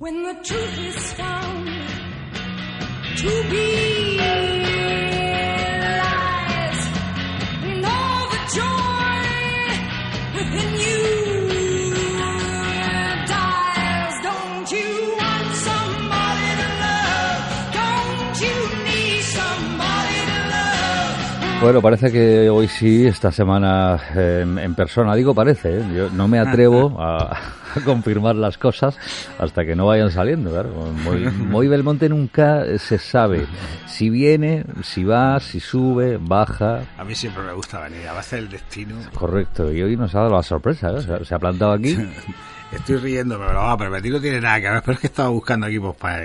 When the truth is found to be? Bueno, parece que hoy sí, esta semana eh, en, persona. Digo parece, ¿eh? yo no me atrevo a confirmar las cosas hasta que no vayan saliendo. Claro. Belmonte nunca se sabe si viene, si va, si sube, baja. A mí siempre me gusta venir, a veces el destino. Correcto, y hoy nos ha dado la sorpresa, ¿eh? se, ha- se ha plantado aquí. Estoy riéndome, pero va, pero Betty no tiene nada que ver, pero es que estaba buscando aquí pues para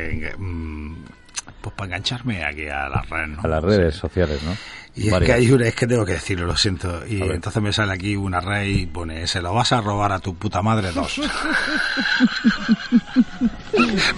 pues para engancharme aquí a las redes, ¿no? A las redes sociales, ¿no? Y es que hay una, es que tengo que decirlo, lo siento. Y entonces me sale aquí una red y pone, se lo vas a robar a tu puta madre dos.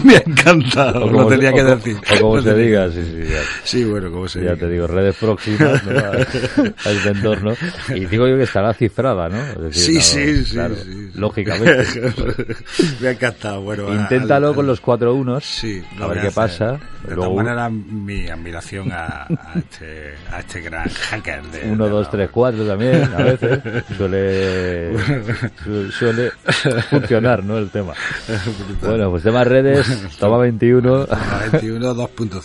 me ha encantado, lo tenía se- que o decir. O como se diga, sí, sí, ya. Sí, bueno, como se Ya diga. te digo, redes próximas ¿no? a, a este entorno. Y digo yo que estará cifrada, ¿no? Es decir, Sí, no, sí, sí, claro, sí. Lógicamente. me ha encantado. Bueno, Inténtalo al- con los cuatro unos. Sí, lo a ver qué hacer. pasa. De todas maneras, mi admiración a, a este, a este gran hacker de. uno, de dos, la- tres, cuatro también, a veces. Suele, su- suele funcionar, ¿no? El tema. Bueno, pues tema redes, toma 21. La 21 2.0.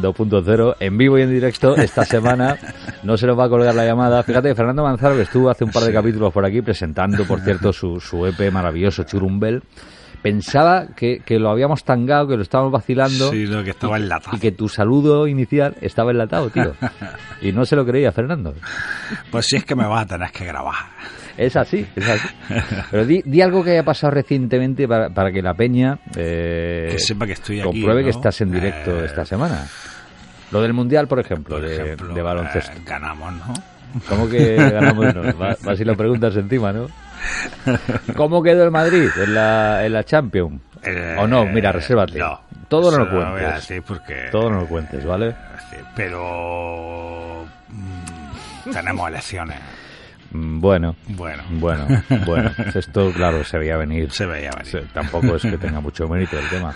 2.0 en vivo y en directo esta semana. No se nos va a colgar la llamada. Fíjate, Fernando Manzaro, estuvo hace un par de capítulos por aquí presentando, por cierto, su, su EP maravilloso, Churumbel. Pensaba que, que lo habíamos tangado, que lo estábamos vacilando Sí, que estaba enlatado. y que tu saludo inicial estaba enlatado, tío. Y no se lo creía, Fernando. Pues si es que me vas a tener que grabar. Es así, es así. Pero di, di algo que haya pasado recientemente para, para que la peña eh, Que sepa que estoy aquí, compruebe que estás en directo Eh, esta semana. Lo del Mundial, por ejemplo, Por de, baloncesto. eh, ganamos, ¿no? ¿Cómo que ganamos? No, va, va si lo preguntas encima, ¿no? ¿Cómo quedó el Madrid en la, en la Champions? Eh, o no, mira, resérvate. no, Todo no lo voy cuentes. porque- Todo no lo cuentes, ¿vale? Sí, Pero. mm, tenemos elecciones. Mm, Bueno, Bueno, bueno, bueno. Esto, claro, se veía venir. se veía venir. Tampoco es que tenga mucho mérito el tema.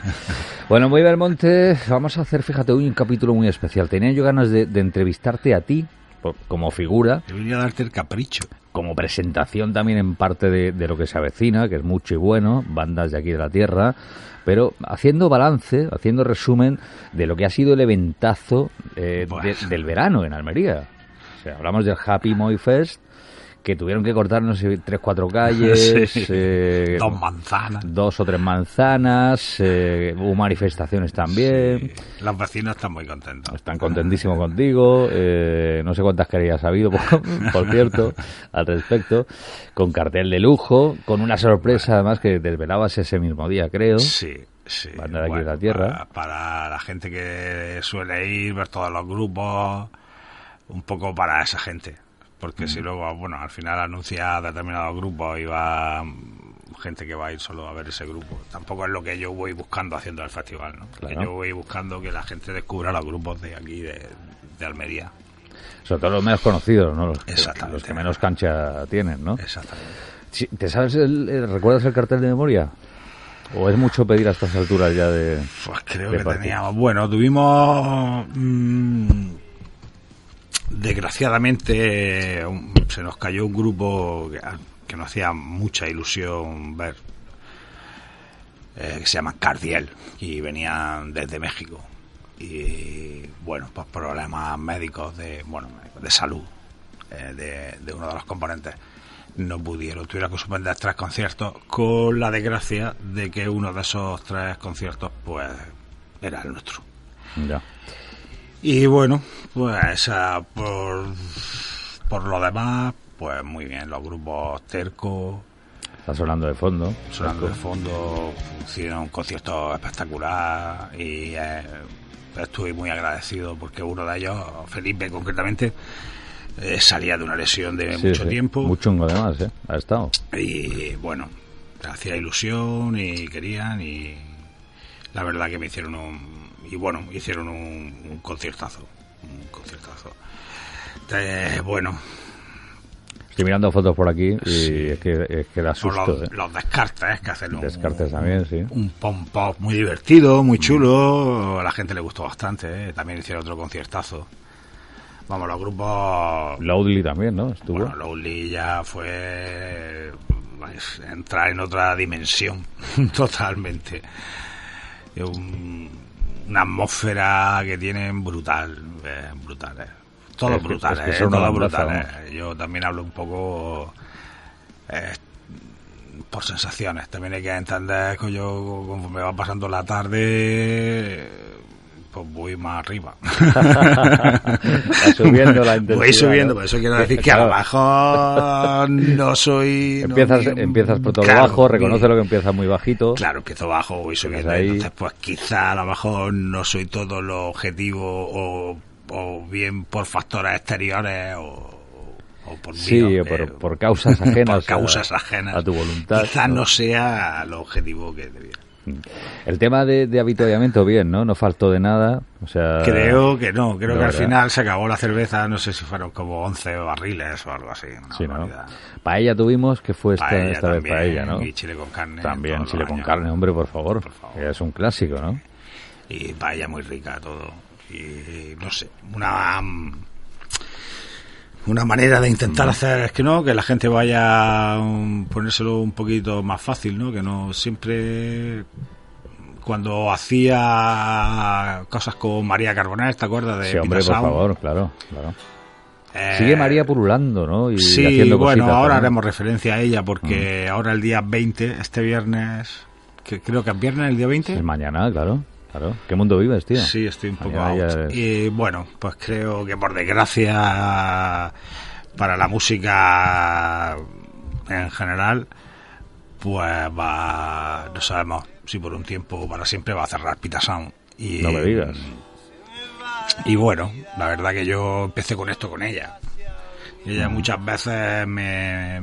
Bueno, muy Belmonte, vamos a hacer, fíjate, hoy un capítulo muy especial. Tenía yo ganas de, de entrevistarte a ti por- como figura, Yo venía a darte el capricho. Como presentación también en parte de, de lo que se avecina, que es mucho y bueno, bandas de aquí de la tierra, pero haciendo balance, haciendo resumen de lo que ha sido el eventazo eh, de- del verano en Almería. O sea, hablamos del Happy Moy Fest, que tuvieron que cortar, no sé, tres, cuatro calles, Sí. eh, Dos manzanas. dos o tres manzanas, eh, hubo manifestaciones también. Sí, Los vecinos están muy contentos. Están contentísimos contigo, eh, no sé cuántas querías ha habido, por, por cierto, al respecto, con cartel de lujo, con una sorpresa además que desvelabas ese mismo día, creo. Sí, sí. De aquí de la tierra. Para, para la gente que suele ir, ver todos los grupos, un poco para esa gente. Porque Mm. si luego, bueno, al final anuncia determinados grupos y va gente que va a ir solo a ver ese grupo. Tampoco es lo que yo voy buscando haciendo el festival, ¿no? Claro. yo voy buscando que la gente descubra los grupos de aquí, de, de Almería. Sobre todo los menos conocidos, ¿no? Los que, Exactamente. los que menos cancha tienen, ¿no? Exactamente. ¿Te sabes el, recuerdas el cartel de memoria? ¿O es mucho pedir a estas alturas ya de...? Pues creo de que teníamos. Bueno, tuvimos. mm, desgraciadamente, se nos cayó un grupo que, que nos hacía mucha ilusión ver. eh, que se llama Cardiel y venían desde México. Y bueno, pues problemas médicos de, bueno, de salud eh, de, uno de los componentes no pudieron, tuvieron que suspender tres conciertos con la desgracia de que uno de esos tres conciertos pues era el nuestro. Y bueno, pues ah, por, por lo demás, pues muy bien, los grupos tercos, Está sonando de fondo. sonando de fondo, hicieron un concierto espectacular y eh, estuve muy agradecido porque uno de ellos, Felipe concretamente, eh, salía de una lesión de Sí, mucho sí. tiempo. Muy chungo además, ¿eh? Ha estado. Y bueno, hacía ilusión y querían y la verdad que me hicieron un... Y bueno, hicieron un, un conciertazo. Un conciertazo. Eh, bueno, Estoy mirando fotos por aquí y Sí. es, que, es que da O susto. los, ¿eh? los descartes, que hacen un, Descartes también, sí. un pom pop muy divertido, muy chulo. A la gente le gustó bastante. ¿eh? También hicieron otro conciertazo. Vamos, los grupos. Loudly también, ¿no? Estuvo. Bueno, Lowly ya fue pues, entrar en otra dimensión totalmente. Un- una atmósfera que tienen brutal, eh, brutal. eh. Todo Es que- brutal, es que eh, son una todo bandaza, brutal. vamos. eh. Yo también hablo un poco eh, por sensaciones. También hay que entender que yo, conforme va pasando la tarde, pues voy más arriba. Va subiendo la intensidad. Voy subiendo, ¿no? por eso quiero decir que a lo Claro. mejor no soy... Empiezas, empiezas por todo claro, bajo, reconoce lo que empieza muy bajito. Claro, empiezo bajo, voy subiendo. ahí. Entonces, pues quizá a lo mejor no soy todo lo objetivo o, o bien por factores exteriores o, o por mí, Sí, ¿no? o por, Eh, por causas ajenas. por causas a, ajenas. a tu voluntad. Quizá ¿no? no sea lo objetivo que debía. El tema de, de avituallamiento, bien, ¿no? No faltó de nada. O sea, Creo que no, creo que al final se acabó la cerveza, no sé si fueron como 11 barriles o algo así. Sí, ¿no? Paella tuvimos, que fue esta, Paella esta vez también, paella, ¿no? Y chile con carne. También chile con años. carne, hombre, por favor. Por favor. Es un clásico, ¿no? y paella muy rica todo y no sé una una manera de intentar Mm. hacer es que no que la gente vaya um, ponérselo un poquito más fácil no que no siempre cuando hacía cosas con María Carbonell te acuerdas de Sí, hombre, Pita por Sound? favor, claro, claro. Eh, Sigue María pululando, ¿no? Y sí, haciendo bueno, ahora también. Mm. haremos referencia a ella porque ahora el día 20, este viernes, que creo que es viernes el día 20. Es mañana, claro, claro. ¿Qué mundo vives, tío? Sí, estoy un poco out. eres- Y bueno, pues creo que por desgracia para la música en general, pues va, no sabemos si por un tiempo o para siempre va a cerrar Pita Sound. Y, No me digas. Y bueno, la verdad que yo empecé con esto con ella. Y ella muchas veces me...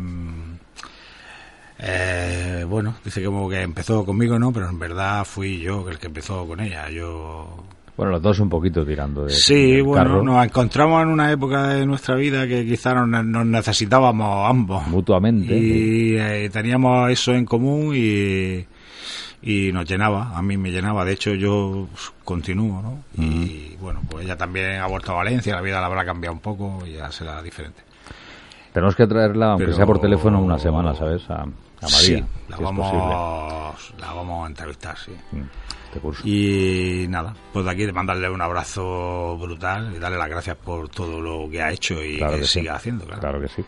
eh, bueno, dice como que empezó conmigo, ¿no? Pero en verdad fui yo el que empezó con ella. Yo Bueno, los dos un poquito tirando de Sí, bueno, carro, nos encontramos en una época de nuestra vida que quizá nos, nos necesitábamos ambos. mutuamente. Y eh, teníamos eso en común y, y nos llenaba, a mí me llenaba. De hecho, yo continúo, ¿no? Y bueno, pues ella también ha vuelto a Valencia, la vida la habrá cambiado un poco y ya será diferente. Tenemos que traerla, aunque Pero- sea por teléfono, una semana, ¿sabes? A, a María, sí, la si vamos, la vamos a entrevistar, sí. Mm, Este curso. Y nada, pues de aquí de mandarle un abrazo brutal y darle las gracias por todo lo que ha hecho y Claro que, que sí. siga haciendo, claro. Claro que sí.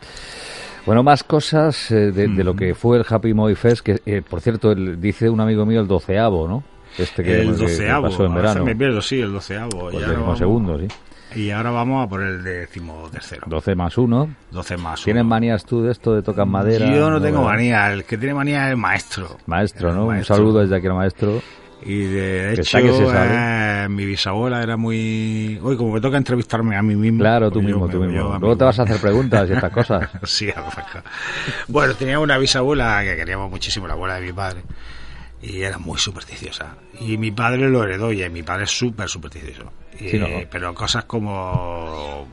Bueno, más cosas eh, de, de lo que fue el Happy Moy Fest, que eh, por cierto, el- dice un amigo mío el doceavo, ¿no? Este que, el que doceavo, pasó en verano. me pierdo, sí, el doceavo. Pues décimo vamos, segundo, sí. Y ahora vamos a por el décimo tercero. 12 más 1. 12 más ¿Tienes manías tú de esto de tocar madera? Yo no tengo manía, el que tiene manía es el maestro. Maestro, El ¿no? maestro. Un saludo desde aquí al maestro. Y de hecho, eh, mi bisabuela era muy... Hoy como me toca entrevistarme a mí mismo... Claro, tú pues yo mismo, tú mismo. Luego te vas a hacer preguntas y estas cosas. Sí, a lo mejor. Bueno, tenía una bisabuela que queríamos muchísimo, la abuela de mi padre, y era muy supersticiosa. Y mi padre lo heredó, y mi padre es súper supersticioso. Y, Sí, ¿no? Pero cosas como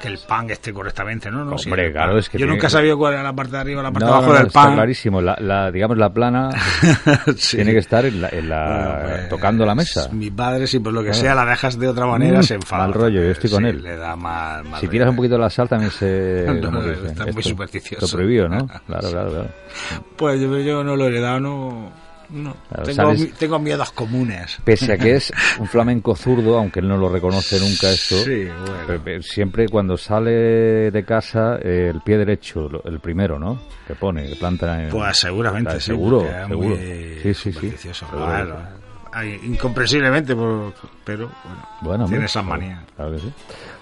que el pan esté correctamente, ¿no? no Sí, Hombre, el claro, es que Yo tiene- nunca he sabido cuál era la parte de arriba o la parte de abajo del está pan. clarísimo. La, la- digamos, la plana Sí. tiene que estar en la, en la- Bueno, pues, tocando la mesa. Mi padre, si por lo que Claro. sea la dejas de otra manera, Mm, se enfada. mal rollo, yo estoy con Sí, él. Le da mal, mal Si tiras un poquito de la sal también se... Está muy supersticioso. Esto prohibido, ¿no? Claro, claro, claro. Pues yo, yo no lo he heredado, no. No. Claro, tengo, tengo miedos comunes. Pese a que es un flamenco zurdo, aunque él no lo reconoce nunca esto, Sí, bueno. siempre cuando sale de casa, eh, el pie derecho, el primero, ¿no? Que pone, que planta en... Pues seguramente, Está sí. seguro, porque es seguro. muy Sí, sí, sí. supersticioso. Seguro. Claro. Ay, incomprensiblemente, pero bueno, Bueno, hombre, tiene esas manías. Claro que sí.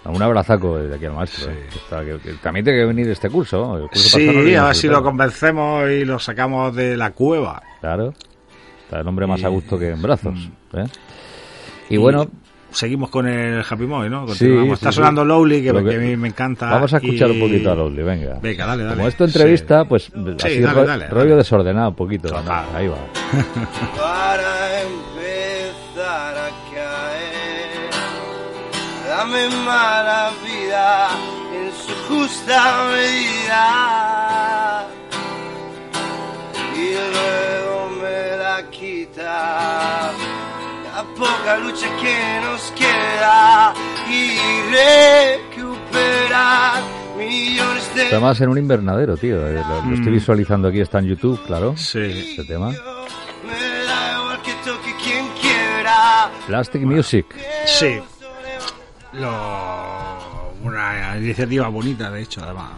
Un abrazaco desde aquí al maestro. Sí. eh, que está- que- que también tiene que venir este curso. El curso Sí, a ver si lo convencemos y lo sacamos de la cueva. Claro. Está el hombre más Y- a gusto que en brazos. Mm. ¿eh? Y, bueno, seguimos con el Happy Moy, ¿no? Sí, Continuamos. sí, Está sí. sonando Lowly, que, que que- a mí me encanta. vamos a escuchar un y- poquito a Lowly, venga. Venga, dale, dale. Como esto entrevista, pues así dale, ro- dale, rollo dale. desordenado un poquito. ¿no? Ahí va. para empezar a caer. Dame mala vida en su justa medida. La poca lucha que nos queda y recuperar millones de Además en un invernadero, tío. eh, Lo, lo estoy Mm. visualizando aquí, está en YouTube, claro. Sí. Este tema. Plastic Music. Sí. Lo- una iniciativa bonita, de hecho, además.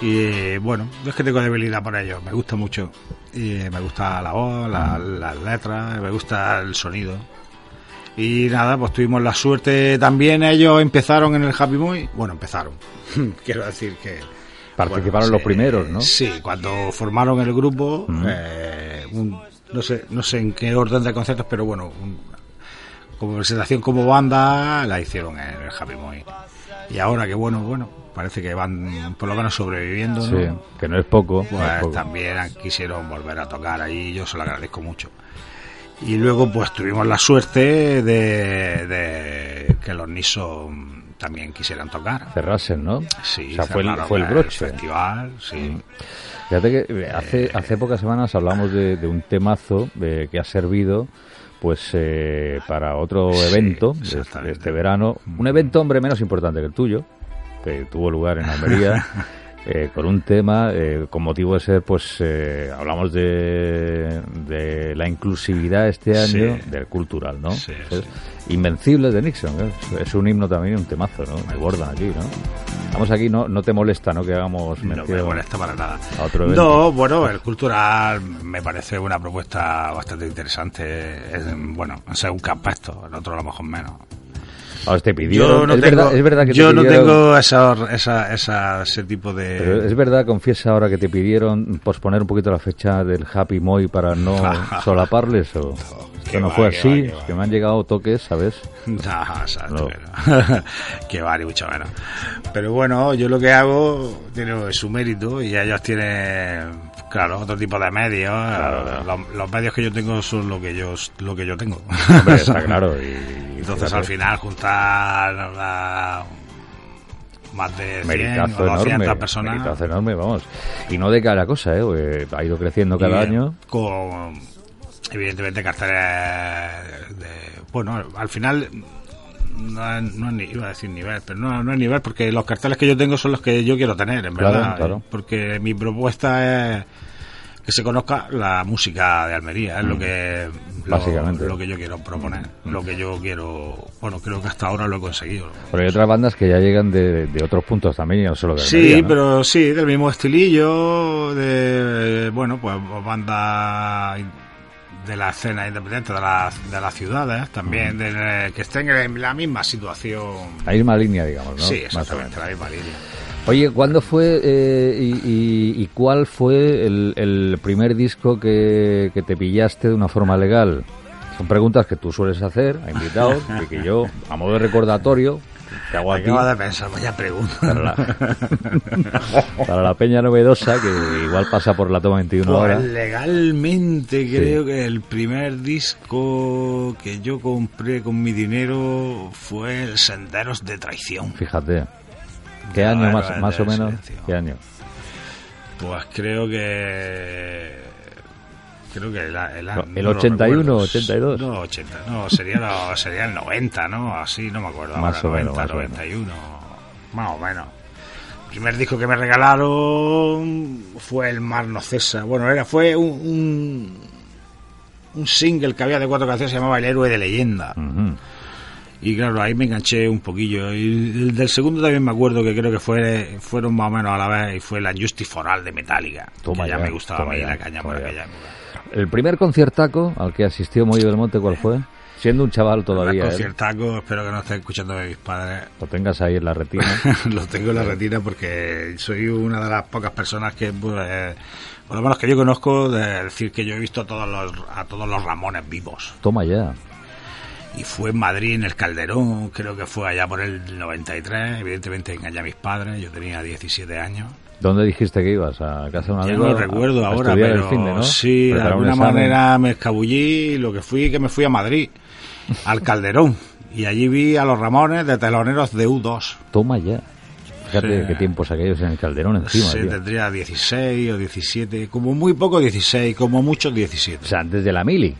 Y eh, bueno, es que tengo debilidad por ello, me gusta mucho. Y eh, me gusta la voz, la- las letras, me gusta el sonido. Y nada, pues tuvimos la suerte también. Ellos empezaron en el Happy Moy. Bueno, empezaron. Quiero decir que. Participaron bueno, los primeros, ¿no? Sí, cuando formaron el grupo, Ujú. eh, un- no sé, no sé en qué orden de conceptos, pero bueno, un- como presentación como banda la hicieron en el Happy Moy. Y ahora que bueno, bueno, parece que van por lo menos sobreviviendo, ¿no? Sí, que no es poco. no es Pues poco. también quisieron volver a tocar ahí, yo se lo agradezco mucho. Y luego pues tuvimos la suerte de, de que los Niso también quisieran tocar. Cerrasen, ¿no? Sí, o sea, fue el, fue el broche. festival, sí. Fíjate que eh, hace, hace pocas semanas hablamos de, de un temazo eh, que ha servido pues eh, para otro Sí, evento de este, este verano. Un evento, hombre, menos importante que el tuyo, que tuvo lugar en Almería. eh, con un tema eh, con motivo de ser, pues eh, hablamos de, de la inclusividad este año Sí. del cultural, ¿no? Sí, Es Invencibles de Nixon, ¿eh? es, es un himno también, un temazo, ¿no? Me bordan aquí, ¿no? Vamos aquí, no, no te molesta, ¿no? Que hagamos No me molesta para nada. a otro evento. No, bueno, el cultural me parece una propuesta bastante interesante. Es, bueno, en según qué aspectos, en otro a lo mejor menos. Ahora te pidieron. Yo no es, tengo, verdad, es verdad que te yo no tengo esa, esa, esa- ese tipo de... Pero es verdad, confiesa ahora que te pidieron posponer un poquito la fecha del Happy Moy para no solaparles o Qué que no va, fue así, va, qué va. que me han llegado toques, ¿sabes? No, exacto, No. pero- que va, ni mucho menos. Pero bueno, yo lo que hago tiene su mérito y ellos tienen, claro, otro tipo de medios. Los, los medios que yo tengo son lo que yo, lo que yo tengo. Hombre, está claro. Y, Entonces fíjate, al final juntar a más de 100 Meritazo o 200 enorme, personas meritazo enorme, vamos. Y no de cada cosa, ¿eh? Porque ha ido creciendo cada y, año. con evidentemente carteles de bueno al final no no iba a decir nivel pero no, no es nivel porque los carteles que yo tengo son los que yo quiero tener en Claro, verdad claro. porque mi propuesta es que se conozca la música de Almería es lo que lo, Mm. Básicamente. Mm. lo que yo quiero proponer lo que yo quiero bueno creo que hasta ahora lo he conseguido Pero hay otras bandas que ya llegan de, de otros puntos también, no solo de Sí, Almería, ¿no? pero sí, del mismo estilillo, de, bueno, pues banda de la escena independiente de, la, de las ciudades, también de, que estén en la misma situación. La misma línea, digamos, ¿no? Sí, exactamente, la misma línea. Oye, ¿cuándo fue eh, y, y- y cuál fue el, el primer disco que, que te pillaste de una forma legal? Son preguntas que tú sueles hacer a invitados y que yo, a modo de recordatorio, Acaba de pensar, vaya pregunta. para la, para la peña novedosa que igual pasa por la toma 21 ahora. Pues legalmente creo que el primer disco que yo compré con mi dinero fue el Senderos de Traición. Fíjate. ¿Qué año más, o menos? Silencio. ¿Qué año? Pues creo que. Creo que el, el, No, no el lo 81, recuerdo. 82. No, 80, no, sería, lo- sería el 90, ¿no? Así, no me acuerdo. Más ahora, o menos, 90, más o menos. 91, más o menos. El primer disco que me regalaron fue El Mar No Cesa. Bueno, era, fue un, un, un single que había de cuatro canciones, se llamaba El Héroe de Leyenda. Y claro, ahí me enganché un poquillo. Y el del segundo también me acuerdo que creo que fue, fueron más o menos a la vez y fue la Justice for All de Metallica. Toma que ya, ya, me gustaba a mí la caña por aquella época. El primer conciertaco al que asistió Moy Belmonte, ¿cuál fue? Siendo un chaval todavía, El ¿eh? conciertaco, espero que no esté escuchando de mis padres. lo tengas ahí en la retina. Lo tengo en la retina porque soy una de las pocas personas que, pues, por lo menos que yo conozco, de decir que yo he visto a todos los, a todos los Ramones vivos. Toma ya. Y fue en Madrid, en el Calderón, creo que fue allá por el 93. Evidentemente engañé a mis padres, yo tenía 17 años. ¿Dónde dijiste que ibas? ¿A casa de un Ya amigo? no recuerdo a ahora, pero el fin de, ¿no? sí, de alguna manera me escabullí lo que fui, que me fui a Madrid, al Calderón. Y allí vi a los Ramones de teloneros de U2. Toma ya. Fíjate Sí. qué tiempos aquellos en el Calderón encima, Sí, tío. tendría 16 o 17, como muy poco 16, como mucho 17. O sea, antes de la mili.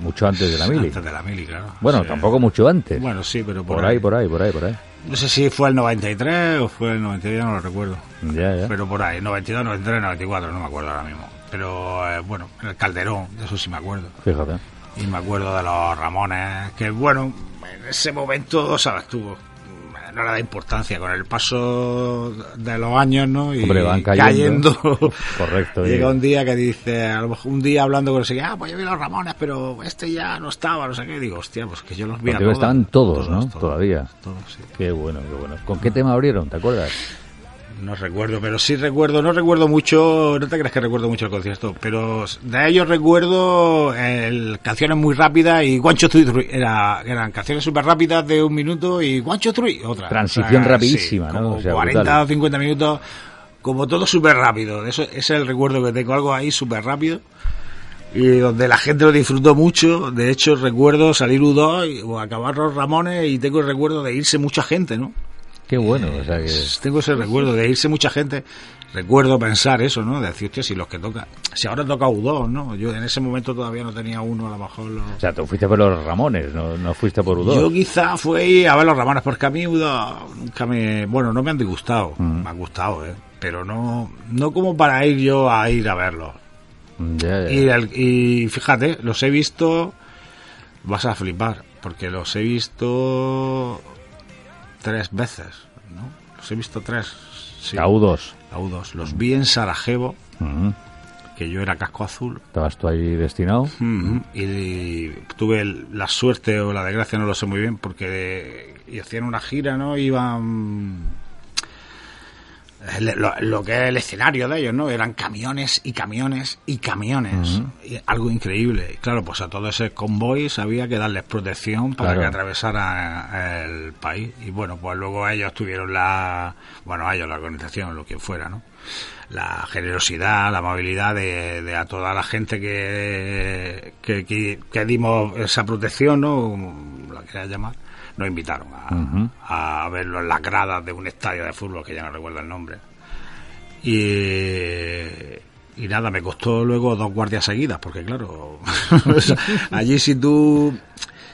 Mucho antes de la mili. Antes de la mili, claro. Bueno, Sí. tampoco mucho antes. Bueno, sí, pero por, por ahí, por ahí, por ahí, por ahí. No sé si fue el 93 o fue el 92, no lo recuerdo. Ya, ya. Pero por ahí, 92, 93, 94, no me acuerdo ahora mismo. Pero eh, bueno, en el Calderón, de eso sí me acuerdo. Fíjate. Y me acuerdo de los Ramones, que bueno, en ese momento, sabes tú, no le da importancia con el paso de los años, ¿no? Y Hombre, van cayendo. Correcto, Llega un día que dice, a lo mejor un día hablando con ese, ah, pues yo vi los Ramones, pero este ya no estaba, no sé qué. Digo, hostia, pues que yo los vi a todos. estaban todos, ¿no? Todavía. Todos, sí. Qué bueno, qué bueno. ¿Con qué tema abrieron? ¿Te acuerdas? No recuerdo, pero sí recuerdo, no recuerdo mucho, no te creas que recuerdo mucho el concierto, pero de ellos recuerdo el, canciones muy rápidas y Two, Three, era, eran canciones súper rápidas de un minuto y Two, Three, otra. Transición rapidísima, ¿no? como O sea, 40 brutal. o 50 minutos, como todo súper rápido. Eso, ese es el recuerdo que tengo, algo ahí súper rápido. Y donde la gente lo disfrutó mucho, de hecho recuerdo salir U2 y- o acabar los Ramones y tengo el recuerdo de irse mucha gente, ¿no? Qué bueno, o sea que... Tengo ese recuerdo de irse mucha gente. Recuerdo pensar eso, ¿no? De decir, hostia, si los que tocan. Si ahora toca U2, ¿no? Yo en ese momento todavía no tenía uno, a lo mejor. Los... O sea, tú fuiste por los Ramones, no, no fuiste por U2. Yo quizá fui a ver los Ramones, porque a mí U2 nunca me. Bueno, no me han disgustado. Mm. Me han gustado, ¿eh? Pero no, no como para ir yo a ir a verlos. El- y fíjate, los he visto. Vas a flipar, porque los he visto tres veces, ¿no? Los he visto tres. Sí. A U2. A U2. Los vi en Sarajevo, Ujú. que yo era casco azul. ¿Estabas tú ahí destinado? Ujú. Y tuve la suerte o la desgracia, no lo sé muy bien, porque y hacían una gira, ¿no? Iban. Lo, lo que es el escenario de ellos, ¿no? Eran camiones y camiones y camiones. Y algo increíble. Y claro, pues a todo ese convoy había que darles protección para Claro. que atravesara el país. Y bueno, pues luego ellos tuvieron la. Bueno, ellos, la organización, lo que fuera, ¿no? la generosidad, la amabilidad de, de a toda la gente que, que, que, que dimos esa protección, ¿no? Como La quería llamar, nos invitaron a, a verlo en las gradas de un estadio de fútbol que ya no recuerdo el nombre. Y, y nada, me costó luego dos guardias seguidas, porque claro, allí si tú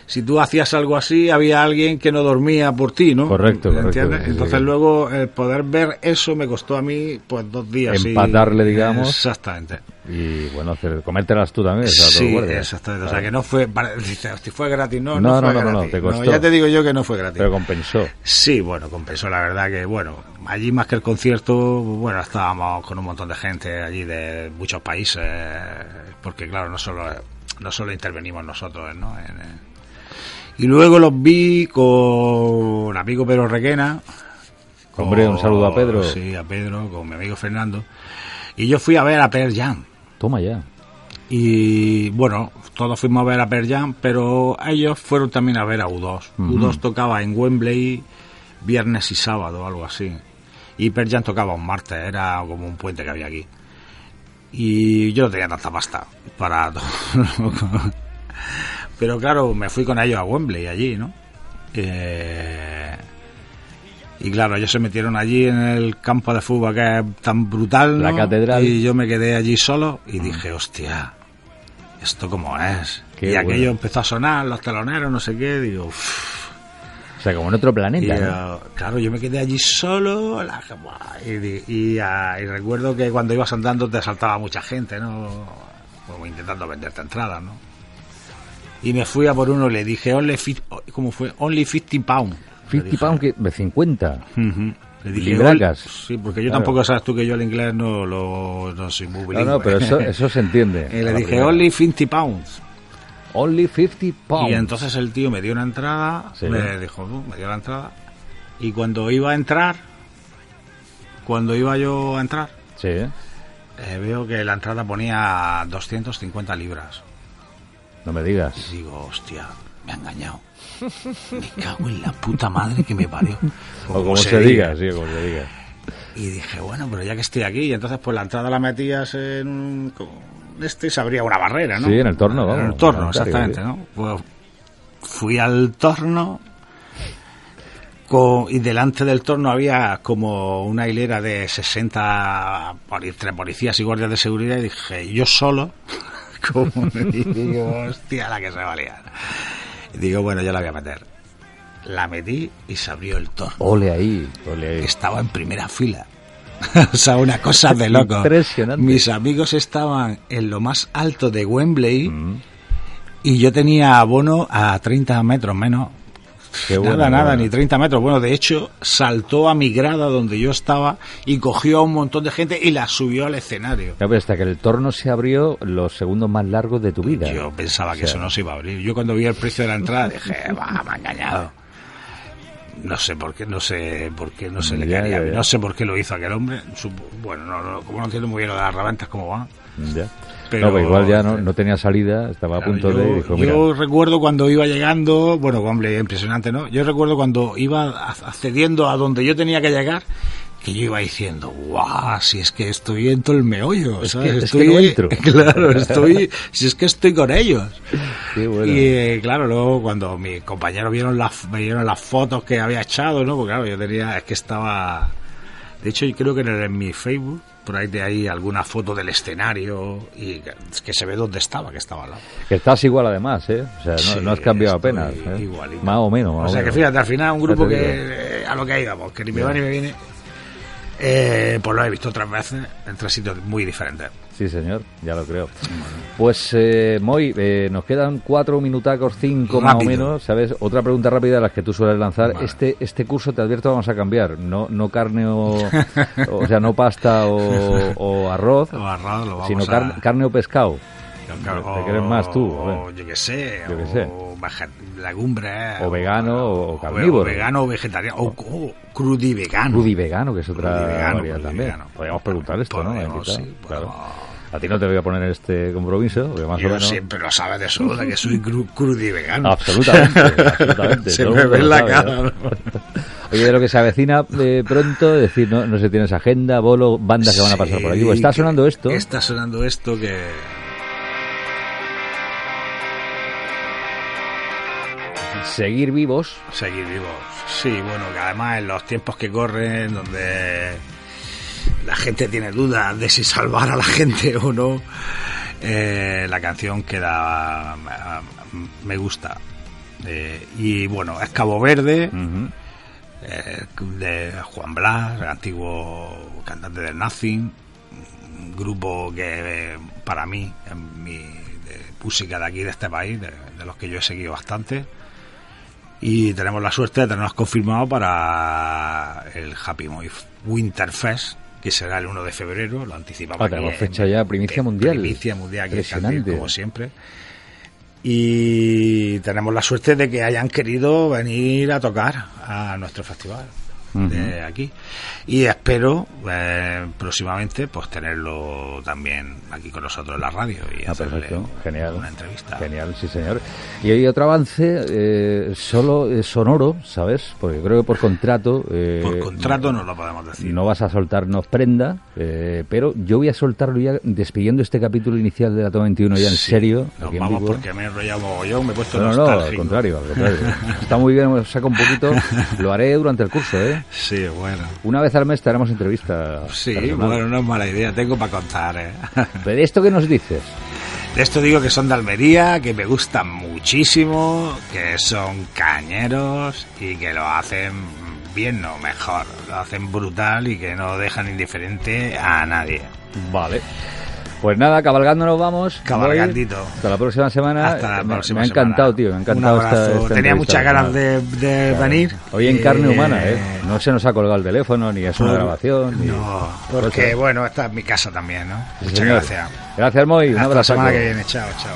si tú hacías algo así, había alguien que no dormía por ti, ¿no? Correcto, correcto, Entonces sí. luego el poder ver eso me costó a mí pues dos días. y- Empatarle, digamos. Exactamente. Y bueno, hacer, comértelas tú también. o sea, Sí, exactamente. O sea, que no fue, dice, si fue gratis, no, No, no, no, no, no, te costó. ya te digo yo que no fue gratis. Pero compensó. Sí, bueno, compensó la verdad que, bueno, allí más que el concierto, bueno, estábamos con un montón de gente allí de muchos países, porque claro, no solo, no solo intervenimos nosotros, ¿no? En, y luego los vi con amigo Pedro Requena. Hombre, un saludo a Pedro. Sí, a Pedro, con mi amigo Fernando. Y yo fui a ver a Pearl Jam. Toma ya. Y bueno, todos fuimos a ver a Pearl Jam, pero ellos fueron también a ver a U2. Ujú. U2 tocaba en Wembley viernes y sábado, algo así. Y Pearl Jam tocaba un martes, era como un puente que había aquí. Y yo no tenía tanta pasta para todo. Pero claro, me fui con ellos a Wembley allí, ¿no? Eh, y claro, ellos se metieron allí en el campo de fútbol que es tan brutal. La catedral. Y yo me quedé allí solo y dije, hostia, ¿esto cómo es? Qué y aquello bueno. empezó a sonar, los teloneros, no sé qué, digo, uff. O sea, como en otro Y, planeta. ¿no? eh, claro, yo me quedé allí solo la- y, y, ah, y recuerdo que cuando ibas andando te saltaba mucha gente, ¿no? Como intentando venderte entradas, ¿no? Y me fui a por uno le dije, only fif- ¿cómo fue? Only 50 pounds. Le 50 dije. pounds, que, de 50. Ujú. Le dije, Sí, porque yo Claro. tampoco sabes tú que yo el inglés no lo no soy muy No, bilingüe. no, pero eso, eso se entiende. y le dije, primera. only 50 pounds. Only 50 pounds. Y entonces el tío me dio una entrada, Sí. me dijo, "Uh", me dio la entrada. Y cuando iba a entrar, cuando iba yo a entrar, Sí, eh, veo que la entrada ponía 250 libras. No me digas. Y digo, hostia, me ha engañado. Me cago en la puta madre que me parió. O como se, diga, sí, como se diga. Y dije, bueno, pero ya que estoy aquí, y entonces pues la entrada la metías en un... Este y se abría una barrera, ¿no? Sí, en el torno, En vamos, el torno, exactamente. ¿no? Pues fui al torno con- y delante del torno había como una hilera de 60 poli- entre policías y guardias de seguridad y dije, yo solo, como, y digo, hostia, la que se valía. Y digo, bueno, yo la voy a meter. La metí y se abrió el torno. Ole ahí, ole ahí. Estaba en primera fila. o sea, una cosa de loco. Impresionante. Mis amigos estaban en lo más alto de Wembley Mm, y yo tenía abono a 30 metros menos. Qué nada, nada, ni 30 metros. Bueno, de hecho, saltó a mi grada donde yo estaba y cogió a un montón de gente y la subió al escenario. Ya, pero hasta que el torno se abrió los segundos más largos de tu vida. Yo pensaba que O sea, eso no se iba a abrir. Yo cuando vi el precio de la entrada dije, va, me ha engañado. No sé por qué, no sé por qué no se le Ya, ya. No sé por qué lo hizo aquel hombre. Bueno, no, no, como no entiendo muy bien lo de las reventas cómo van. Ya. Pero- no, pero igual ya no, no tenía salida, estaba a punto yo, de... Dijo, yo recuerdo cuando iba llegando, bueno, hombre, impresionante, ¿no? Yo recuerdo cuando iba accediendo a donde yo tenía que llegar, que yo iba diciendo, guau, si es que estoy en todo el meollo, Es ¿sabes? que- es estoy, que no entro". Claro, estoy, si es que estoy con ellos. qué bueno. Y eh, claro, luego cuando mis compañeros vieron las, vieron las fotos que había echado, ¿no? Porque claro, yo tenía, es que estaba, de hecho, yo creo que en, el- en mi Facebook, por ahí de ahí alguna foto del escenario y que, se ve dónde estaba, que estaba al lado. Que estás igual además, ¿eh? O sea, no, Sí, no has cambiado apenas. ¿eh? igualito. Más o menos, más O sea que fíjate, al final un grupo que eh, a lo que íbamos, que ni me va ni me viene, eh, pues lo he visto otras veces en tres sitios muy diferentes. Sí, señor, ya lo creo. Pues, eh, Moy, eh, nos quedan cuatro minutacos, cinco más o menos, ¿sabes? Otra pregunta rápida de las que tú sueles lanzar. Vale. Este este curso, te advierto, vamos a cambiar. No no carne o... o sea, no pasta o, o arroz, Lo vamos sino a... car- carne o pescado. Claro, ¿Te quieres más tú? O yo qué sé, Yo o legumbres. O vegano, o ve- carnívoro. vegano o vegetariano. O, o crudivegano. Crudivegano, que es otra variedad también. Podríamos preguntar esto, ¿no? Podemos, sí, claro. A ti no te voy a poner este compromiso, porque más o Yo menos... siempre lo sabes de eso, de que soy cru, crudivegano. Absolutamente, absolutamente. Se me ve en la sabe, cara. ¿no? Oye, de lo que se avecina eh, pronto, es decir, no, no sé, tienes agenda, bolo, bandas que van a pasar por aquí. Sí, Pues está sonando esto. Está sonando esto que... Seguir vivos. Seguir vivos. Sí, bueno, que además en los tiempos que corren, donde la gente tiene dudas de si salvar a la gente o no, eh, la canción queda... me gusta. Eh, y bueno, es Cabo Verde, eh, de Juan Blas, el antiguo cantante del Nothing, un grupo que eh, para mí, en mi de música de aquí, de este país, de, de los que yo he seguido bastante. Y tenemos la suerte de tenernos confirmado para el Happy Moy Winter Fest, que será el 1 de febrero, lo anticipamos. Ah, tenemos fecha ya, primicia mundial. Primicia mundial, Impresionante. Candil, como siempre. Y tenemos la suerte de que hayan querido venir a tocar a nuestro festival de aquí. Y espero eh, próximamente pues tenerlo también aquí con nosotros en la radio y Ah, perfecto, genial. una entrevista. Genial, sí, señor. Y hay otro avance eh, solo sonoro, ¿sabes? Porque creo que por contrato. eh, Por contrato no lo podemos decir. No vas a soltarnos prenda, eh, pero yo voy a soltarlo ya despidiendo este capítulo inicial de la Toma 21 ya en Sí, serio. Nos en vamos porque me he enrollado mogollón, me he puesto No, no, no, al contrario, al contrario. Está muy bien, me saca un poquito. Lo haré durante el curso, ¿eh? Sí, bueno. Una vez al mes te haremos entrevista. Sí, bueno, no es mala idea, tengo para contar, ¿eh? ¿De esto qué nos dices? De esto digo que son de Almería, que me gustan muchísimo, que son cañeros y que lo hacen bien, no mejor. Lo hacen brutal y que no dejan indiferente a nadie. Vale. Pues nada, cabalgando nos vamos. Cabalgandito. Hasta la próxima semana. Hasta la Me- próxima me, ha encantado, semana. tío. Me ha encantado esta, abrazo. esta Tenía muchas ganas de, de Claro. venir. Hoy en carne Eh, humana, ¿eh? No se nos ha colgado el teléfono, ni es una grabación. Ni... No, porque bueno, esta es mi casa también, ¿no? Sí, Muchas señor. gracias. Gracias, Moy. Un Hasta la semana que viene. Chao, chao.